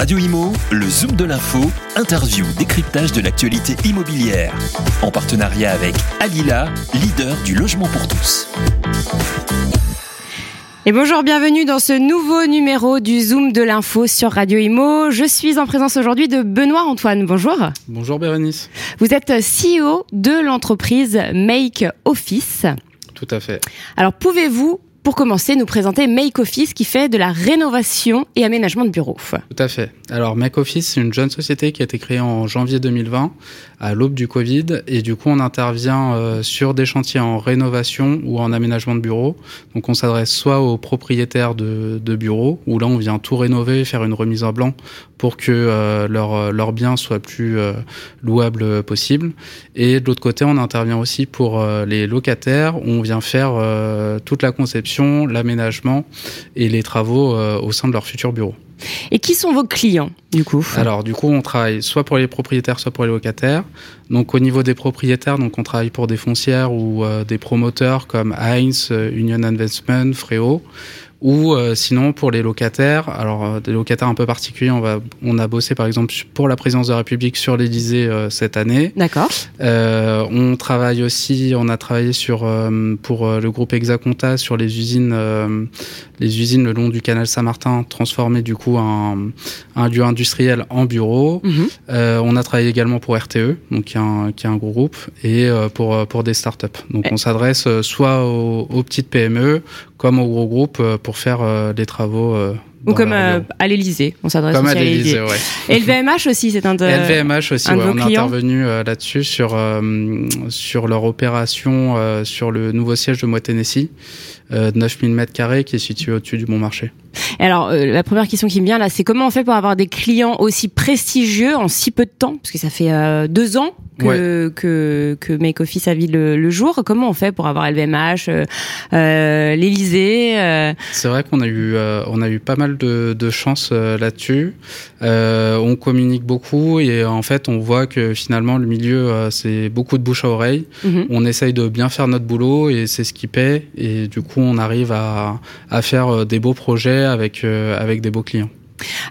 Radio Imo, le Zoom de l'info, interview, décryptage de l'actualité immobilière. En partenariat avec Alila, leader du logement pour tous. Et bonjour, bienvenue dans ce nouveau numéro du Zoom de l'info sur Radio Imo. Je suis en présence aujourd'hui de Benoît Antoine. Bonjour. Bonjour Bérénice. Vous êtes CEO de l'entreprise Make Office. Tout à fait. Alors pouvez-vous pour commencer, nous présenter Make Office qui fait de la rénovation et aménagement de bureaux. Tout à fait. Alors Make Office, c'est une jeune société qui a été créée en janvier 2020 à l'aube du Covid et du coup on intervient euh, sur des chantiers en rénovation ou en aménagement de bureaux. Donc on s'adresse soit aux propriétaires de, bureaux où là on vient tout rénover, faire une remise en blanc pour que euh, leur, leur bien plus euh, louable possible. Et de l'autre côté on intervient aussi pour les locataires où on vient faire toute la conception l'aménagement et les travaux euh, au sein de leur futur bureau. Et qui sont vos clients du coup? Alors du coup, on travaille soit pour les propriétaires, soit pour les locataires. Donc au niveau des propriétaires, donc on travaille pour des foncières ou euh, des promoteurs comme Heinz, euh, Union Investment, Fréo ou euh, sinon pour les locataires, alors euh, des locataires un peu particuliers, on va, on a bossé par exemple pour la présidence de la République sur l'Élysée euh, cette année. D'accord. on travaille aussi, on a travaillé sur pour le groupe Exaconta sur les usines, les usines le long du canal Saint-Martin, transformer du coup un, un lieu industriel en bureau. Mhm. on a travaillé également pour RTE, donc qui est un, qui est un groupe, et pour pour des startups. Donc on s'adresse soit aux, aux petites PME comme aux gros groupes pour faire euh, des travaux. Euh, ou comme euh, à l'Élysée, on s'adresse aussi à l'Élysée. Ouais. Et le VMH aussi, c'est un de. LVMH aussi, ouais, on est intervenu là-dessus sur sur leur opération sur le nouveau siège de Moi Tennessee, euh, 9000 mètres carrés qui est situé au-dessus du bon marché. Alors la première question qui me vient là, c'est comment on fait pour avoir des clients aussi prestigieux en si peu de temps, parce que ça fait deux ans que, que, que Make Office a vu le, jour. Comment on fait pour avoir LVMH, euh, euh, l'Elysée euh? C'est vrai qu'on a eu euh, on a eu pas mal de, de chance là-dessus. on communique beaucoup et en fait on voit que finalement le milieu c'est beaucoup de bouche à oreille. Mhm. On essaye de bien faire notre boulot et c'est ce qui paie et du coup on arrive à, à faire des beaux projets avec avec des beaux clients.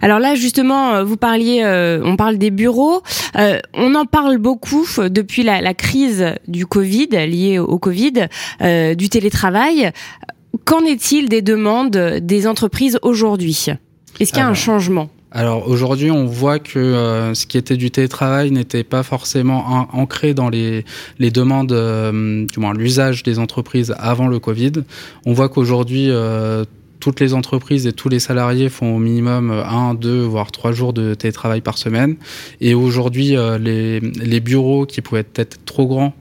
Alors là, justement, euh, vous parliez, euh, on parle des bureaux. Euh, on en parle beaucoup depuis la, crise du Covid, liée au Covid, du télétravail. Qu'en est-il des demandes des entreprises aujourd'hui? Est-ce qu'il y a un changement? alors aujourd'hui, on voit que ce qui était du télétravail n'était pas forcément ancré dans les, les demandes, du moins l'usage des entreprises avant le Covid. On voit qu'aujourd'hui, toutes les entreprises et tous les salariés font au minimum un, deux, voire trois jours de télétravail par semaine. Et aujourd'hui, euh, les, les bureaux qui pouvaient être trop grands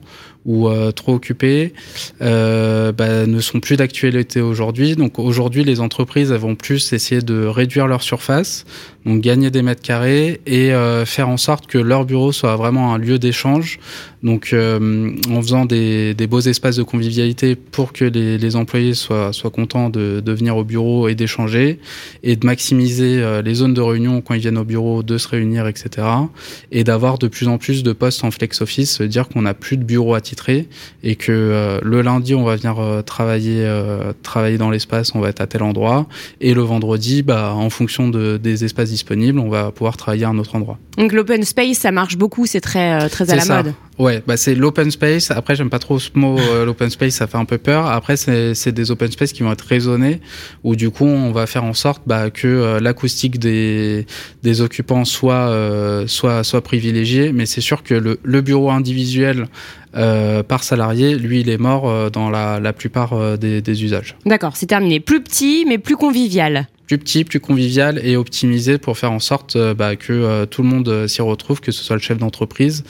ou euh, trop occupés euh, bah, ne sont plus d'actualité aujourd'hui. Donc aujourd'hui, les entreprises vont plus essayer de réduire leur surface, donc gagner des mètres carrés et euh, faire en sorte que leur bureau soit vraiment un lieu d'échange. Donc euh, en faisant des, des, beaux espaces de convivialité pour que les, les employés soient, soient contents de, de, venir au bureau et d'échanger et de maximiser euh, les zones de réunion quand ils viennent au bureau, de se réunir, etc. Et d'avoir de plus en plus de postes en flex office, dire qu'on n'a plus de bureau et que le lundi on va venir travailler travailler dans l'espace, on va être à tel endroit et le vendredi, bah en fonction de, des espaces disponible, on va pouvoir travailler à un autre endroit. Donc l'open space, ça marche beaucoup, c'est très, euh, très à la ça. mode. Ouais, bah c'est l'open space. Après, j'aime pas trop ce mot, euh, l'open space, ça fait un peu peur. Après, c'est des open space qui vont être raisonnés, où du coup, on va faire en sorte bah, que euh, l'acoustique des, des occupants soit, soit, soit privilégiée. Mais c'est sûr que le, le bureau individuel euh, par salarié, lui, il est mort dans la, plupart des, des usages. D'accord, c'est terminé. Plus petit, mais plus convivial plus petit, plus convivial et optimisé pour faire en sorte euh, bah, que euh, tout le monde euh, s'y retrouve, que ce soit le chef d'entreprise,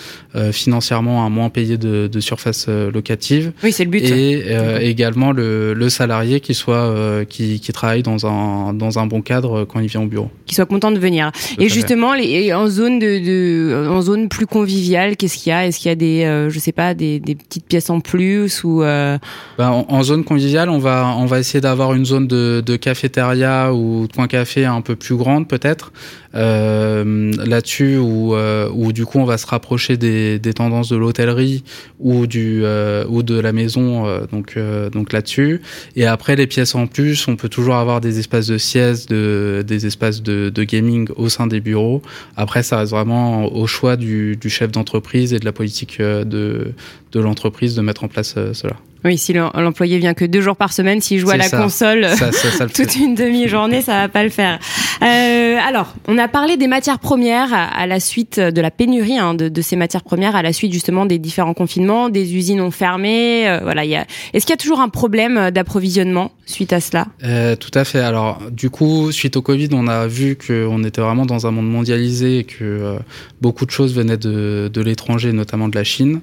financièrement à moins payer de, de surface locative. Oui, c'est le but. Et également le, le, salarié qui soit qui, qui, travaille dans un dans un bon cadre quand il vient au bureau. Qui soit content de venir. et justement, les, en zone de, de, en zone plus conviviale, qu'est-ce qu'il y a? Est-ce qu'il y a des je sais pas des, des, petites pièces en plus ou bah, en, en, zone conviviale, on va on va essayer d'avoir une zone de, de cafétéria ou ou de coins café un peu plus grandes peut-être euh, là-dessus où, euh, où du coup on va se rapprocher des, des tendances de l'hôtellerie ou du euh, ou de la maison donc donc là-dessus et après les pièces en plus on peut toujours avoir des espaces de sieste de des espaces de, de gaming au sein des bureaux après ça reste vraiment au choix du, du chef d'entreprise et de la politique de de l'entreprise de mettre en place cela. Oui, si l'employé vient que deux jours par semaine, s'il joue à la ça. console Ça, ça, toute une demi-journée, ça va pas le faire. Alors, on a parlé des matières premières à, la suite de la pénurie hein, de, ces matières premières, à la suite justement des différents confinements, des usines ont fermé. euh, voilà. Est-ce qu'il y a toujours un problème d'approvisionnement suite à cela? Euh, tout à fait. Alors, du coup, suite au Covid, on a vu qu'on était vraiment dans un monde mondialisé et que euh, beaucoup de choses venaient de, l'étranger, notamment de la Chine.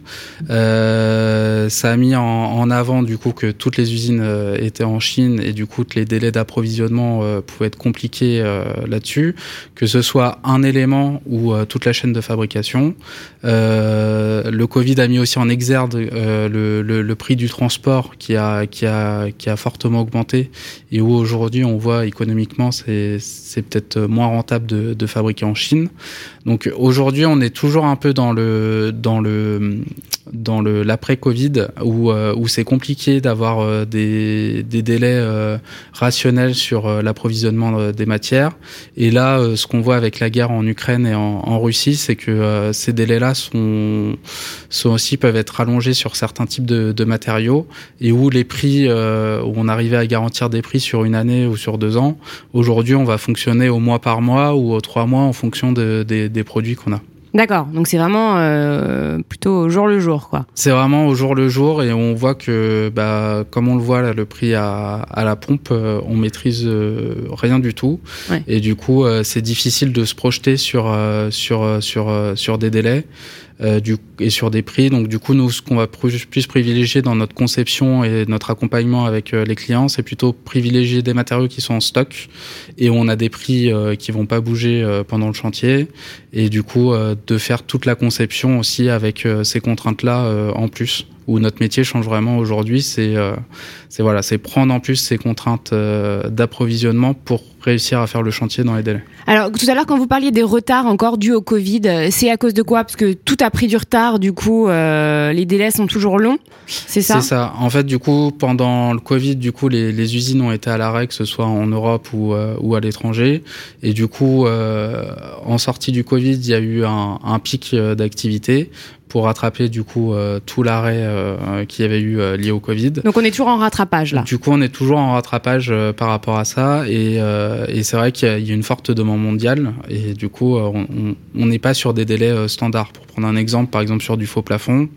Euh, ça a mis en, avant, du coup, que toutes les usines euh, étaient en Chine et du coup, que les délais d'approvisionnement euh, pouvaient être compliqués euh, là-dessus, ce soit un élément ou euh, toute la chaîne de fabrication. Euh, le Covid a mis aussi en exergue euh, le, prix du transport qui a, qui a, qui a fortement augmenté et où aujourd'hui on voit économiquement c'est peut-être moins rentable de, fabriquer en Chine. Donc aujourd'hui on est toujours un peu dans le dans le dans le l'après Covid où où c'est compliqué d'avoir des des délais rationnels sur l'approvisionnement des matières et là ce voit avec la guerre en Ukraine et en, Russie c'est que euh, ces délais-là sont sont aussi peuvent être allongés sur certains types de, de matériaux et où les prix euh, où on arrivait à garantir des prix sur une année ou sur deux ans aujourd'hui on va fonctionner au mois par mois ou aux trois mois en fonction de, des, des produits qu'on a D'accord, donc c'est vraiment euh, plutôt au jour le jour, quoi. c'est vraiment au jour le jour et on voit que bah, comme on le voit là le prix à, à la pompe euh, on maîtrise euh, rien du tout Ouais. et du coup euh, c'est difficile de se projeter sur euh, sur sur sur des délais euh, du, et sur des prix. Donc du coup, nous, ce qu'on va plus, privilégier dans notre conception et notre accompagnement avec euh, les clients, c'est plutôt privilégier des matériaux qui sont en stock et on a des prix euh, qui vont pas bouger euh, pendant le chantier. Et du coup, de faire toute la conception aussi avec ces contraintes-là en plus. Où notre métier change vraiment aujourd'hui, c'est euh, voilà, c'est prendre en plus ces contraintes euh, d'approvisionnement pour réussir à faire le chantier dans les délais. Alors tout à l'heure quand vous parliez des retards encore dus au Covid, euh, c'est à cause de quoi? Parce que tout a pris du retard, du coup euh, les délais sont toujours longs, c'est ça? C'est ça. En fait, du coup, pendant le Covid, du coup, les, les usines ont été à l'arrêt, que ce soit en Europe ou, ou à l'étranger. Et du coup, en sortie du Covid, il y a eu un, un pic d'activité pour rattraper du coup euh, tout l'arrêt euh, qu'il y avait eu euh, lié au Covid. Donc on est toujours en rattrapage là. Du coup, on est toujours en rattrapage euh, par rapport à ça, et, euh, et c'est vrai qu'il y, a- il y a une forte demande mondiale, et du coup, euh, on- n'est pas sur des délais standards. Pour prendre un exemple, par exemple sur du faux plafond,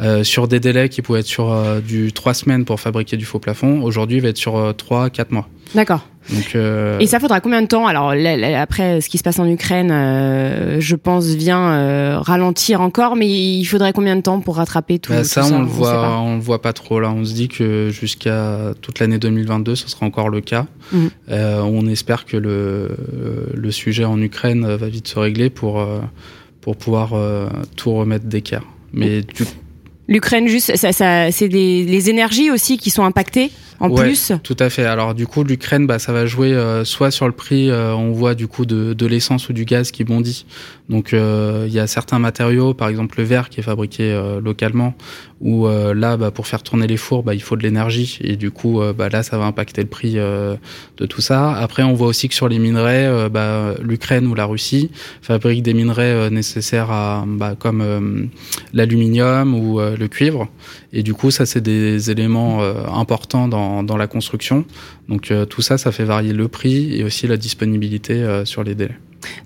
euh, sur des délais qui pouvaient être sur du trois semaines pour fabriquer du faux plafond, aujourd'hui, il va être sur euh, trois, quatre mois. D'accord. Donc, euh, Et ça faudra combien de temps? Alors là, là, après, ce qui se passe en Ukraine, euh, je pense, vient euh, ralentir encore, mais il faudrait combien de temps pour rattraper tout, bah, tout ça, ça? on le voit, on le voit pas trop là. On se dit que jusqu'à toute l'année 2022, ce sera encore le cas. Euh, on espère que le, le sujet en Ukraine va vite se régler pour pour pouvoir tout remettre d'équerre. Mais du L'Ukraine, juste, ça, ça, c'est les énergies aussi qui sont impactées? En Ouais, plus. Tout à fait. Alors du coup, l'Ukraine, bah, ça va jouer euh, soit sur le prix, euh, on voit du coup de, de l'essence ou du gaz qui bondit. Donc euh, il y a certains matériaux, par exemple le verre qui est fabriqué euh, localement, où euh, là, bah, pour faire tourner les fours, bah, il faut de l'énergie et du coup, bah, là, ça va impacter le prix euh, de tout ça. Après, on voit aussi que sur les minerais, bah, l'Ukraine ou la Russie fabriquent des minerais nécessaires à, bah, comme l'aluminium ou le cuivre. Et du coup, ça, c'est des éléments euh, importants dans, dans la construction. Donc euh, tout ça, ça fait varier le prix et aussi la disponibilité euh, sur les délais.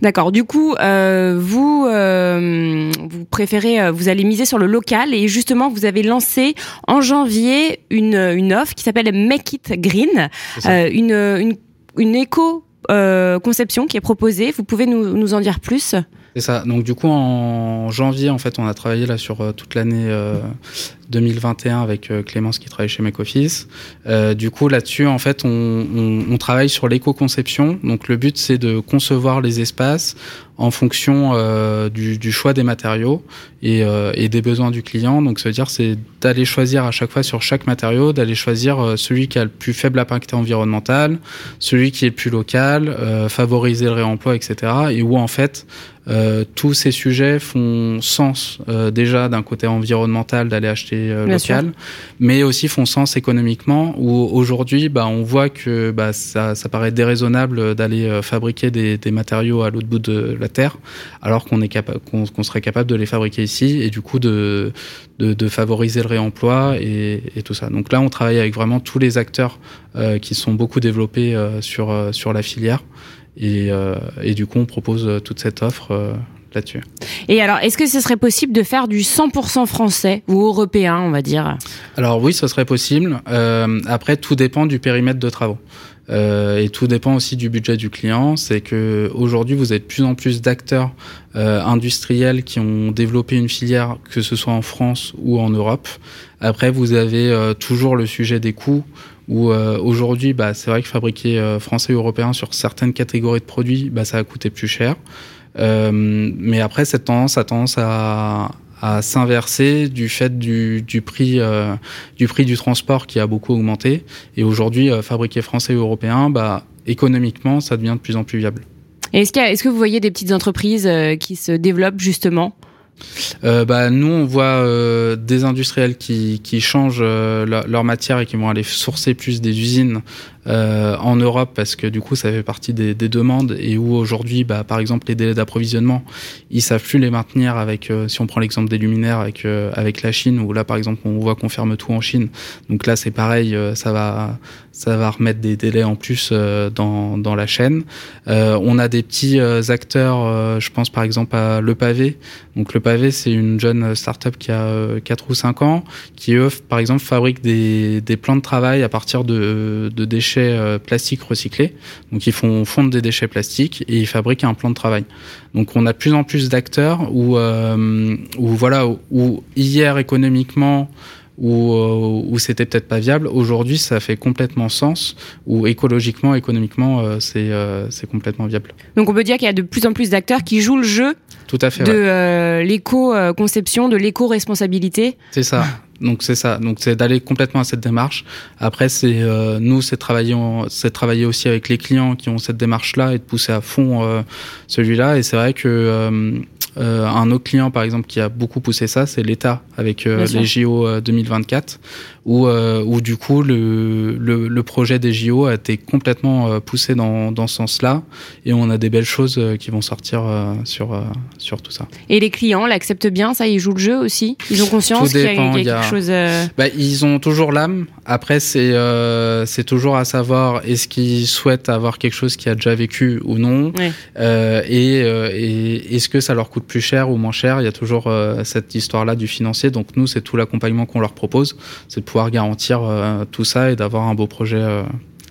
D'accord. Du coup, euh, vous, euh, vous préférez, euh, vous allez miser sur le local et justement, vous avez lancé en janvier une, une offre qui s'appelle Make It Green, euh, une, une, une éco euh, conception qui est proposée. Vous pouvez nous, nous en dire plus? C'est ça. Donc du coup, en janvier, en fait, on a travaillé là sur euh, toute l'année, euh, 2021 avec Clémence qui travaille chez Make Office. du coup, là-dessus, en fait, on, on, on travaille sur l'éco-conception. Donc, le but, c'est de concevoir les espaces en fonction euh, du, du, choix des matériaux et, euh, et, des besoins du client. Donc, veut dire c'est d'aller choisir à chaque fois sur chaque matériau, d'aller choisir euh, celui qui a le plus faible impact environnemental, celui qui est le plus local, euh, favoriser le réemploi, etc. Et où en fait euh, tous ces sujets font sens euh, déjà d'un côté environnemental d'aller acheter euh, local, mais aussi font sens économiquement. Où aujourd'hui, bah, on voit que bah, ça, ça paraît déraisonnable d'aller euh, fabriquer des, des, matériaux à l'autre bout de la terre, alors qu'on est capable, qu'on serait capable de les fabriquer ici et du coup de, de, de favoriser le réemploi et, et, tout ça. Donc là, on travaille avec vraiment tous les acteurs euh, qui sont beaucoup développés sur sur la filière. Et, euh, et, du coup, on propose toute cette offre euh, là-dessus. Et alors, est-ce que ce serait possible de faire du 100% français ou européen, on va dire? Alors oui, ce serait possible. Euh, après, tout dépend du périmètre de travaux. Euh, et tout dépend aussi du budget du client. C'est que aujourd'hui, vous avez de plus en plus d'acteurs euh, industriels qui ont développé une filière, que ce soit en France ou en Europe. Après, vous avez euh, toujours le sujet des coûts où euh, aujourd'hui, bah, c'est vrai que fabriquer euh, français ou européen sur certaines catégories de produits, bah, ça va coûter plus cher. Euh, mais après, cette tendance a tendance à, s'inverser du fait du, prix du prix du transport qui a beaucoup augmenté. Et aujourd'hui, fabriquer français ou européen, bah, économiquement, ça devient de plus en plus viable. Est-ce que vous voyez des petites entreprises qui se développent justement? Euh, bah, nous, on voit euh, des industriels qui, qui changent euh, leur, leur, matière et qui vont aller sourcer plus des usines euh, en Europe parce que du coup, ça fait partie des, des demandes et où aujourd'hui, bah, par exemple, les délais d'approvisionnement, ils savent plus les maintenir avec, euh, si on prend l'exemple des luminaires avec euh, avec la Chine où là, par exemple, on voit qu'on ferme tout en Chine. Donc là, c'est pareil, ça va ça va remettre des délais en plus dans dans la chaîne. on a des petits acteurs, je pense par exemple à Le Pavé. Donc Le Pavé, c'est une jeune start-up qui a 4 ou 5 ans, qui eux, par exemple, fabrique des, des plans de travail à partir de, de déchets plastiques recyclés. Donc ils font fondre des déchets plastiques et ils fabriquent un plan de travail. Donc on a plus en plus d'acteurs où, euh, où voilà, où hier économiquement où, où c'était peut-être pas viable. Aujourd'hui, ça fait complètement sens, ou écologiquement, économiquement, euh, c'est euh, c'est complètement viable. Donc on peut dire qu'il y a de plus en plus d'acteurs qui jouent le jeu Tout à fait, de ouais. euh, l'éco-conception, de l'éco-responsabilité. C'est ça. Donc c'est ça. Donc c'est d'aller complètement à cette démarche. Après c'est euh, nous c'est travailler c'est travailler aussi avec les clients qui ont cette démarche là et de pousser à fond euh, celui-là. Et c'est vrai que euh, euh, un autre client, par exemple, qui a beaucoup poussé ça, c'est l'État avec euh, les JO 2024, où, euh, où du coup le, le, le, projet des JO a été complètement poussé dans, dans ce sens-là, et on a des belles choses qui vont sortir sur, sur tout ça. Et les clients l'acceptent bien, ça, ils jouent le jeu aussi? Ils ont conscience qu'il y, y, a quelque a... chose... Bah, ils ont toujours l'âme, après c'est c'est toujours à savoir est-ce qu'ils souhaitent avoir quelque chose qui a déjà vécu ou non, ouais. et, et est-ce que ça leur coûte plus cher ou moins cher. Il y a toujours euh, cette histoire-là du financier. Donc nous, c'est tout l'accompagnement qu'on leur propose, c'est de pouvoir garantir euh, tout ça et d'avoir un beau projet euh,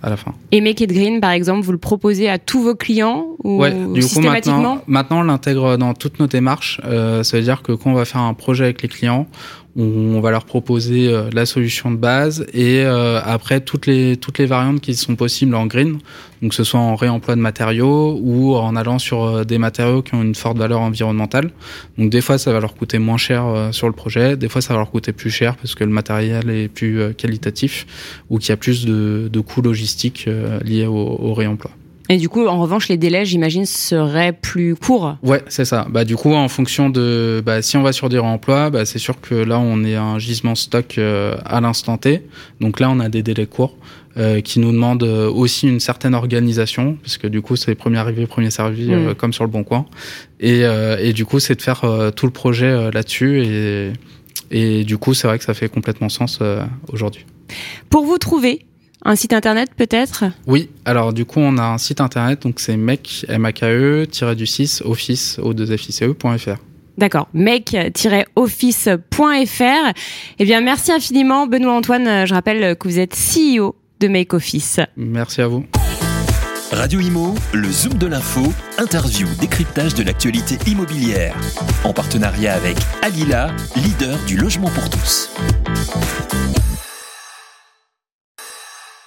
à la fin. Et Make It Green, par exemple, vous le proposez à tous vos clients ou ouais, du systématiquement coup, maintenant, maintenant, on l'intègre dans toutes nos démarches. Ça veut dire que quand on va faire un projet avec les clients, on va leur proposer euh, la solution de base et euh, après toutes les toutes les variantes qui sont possibles en green. Donc que ce soit en réemploi de matériaux ou en allant sur euh, des matériaux qui ont une forte valeur environnementale. Donc des fois ça va leur coûter moins cher euh, sur le projet. Des fois ça va leur coûter plus cher parce que le matériel est plus qualitatif ou qu'il y a plus de, de coûts logistiques liés au, au réemploi et du coup, en revanche, les délais, j'imagine, seraient plus courts. Ouais, c'est ça. Bah, du coup, en fonction de, bah, si on va sur des réemplois, bah, c'est sûr que là, on est un gisement stock euh, à l'instant T. Donc là, on a des délais courts. Euh, qui nous demandent aussi une certaine organisation, parce que du coup c'est premier arrivé, premier servi, mmh. euh, comme sur le bon coin. Et, euh, et du coup c'est de faire tout le projet là-dessus, et, et du coup c'est vrai que ça fait complètement sens aujourd'hui. Pour vous trouver, un site internet peut-être? Oui, alors du coup on a un site internet, donc c'est mec, m a k e du 6 office o 2 f e.fr. D'accord, make-office.fr. Eh bien, merci infiniment, Benoît Antoine. Je rappelle que vous êtes CEO de Make Office. Merci à vous. Radio Imo, le Zoom de l'info, interview, décryptage de l'actualité immobilière. En partenariat avec Alila, leader du logement pour tous.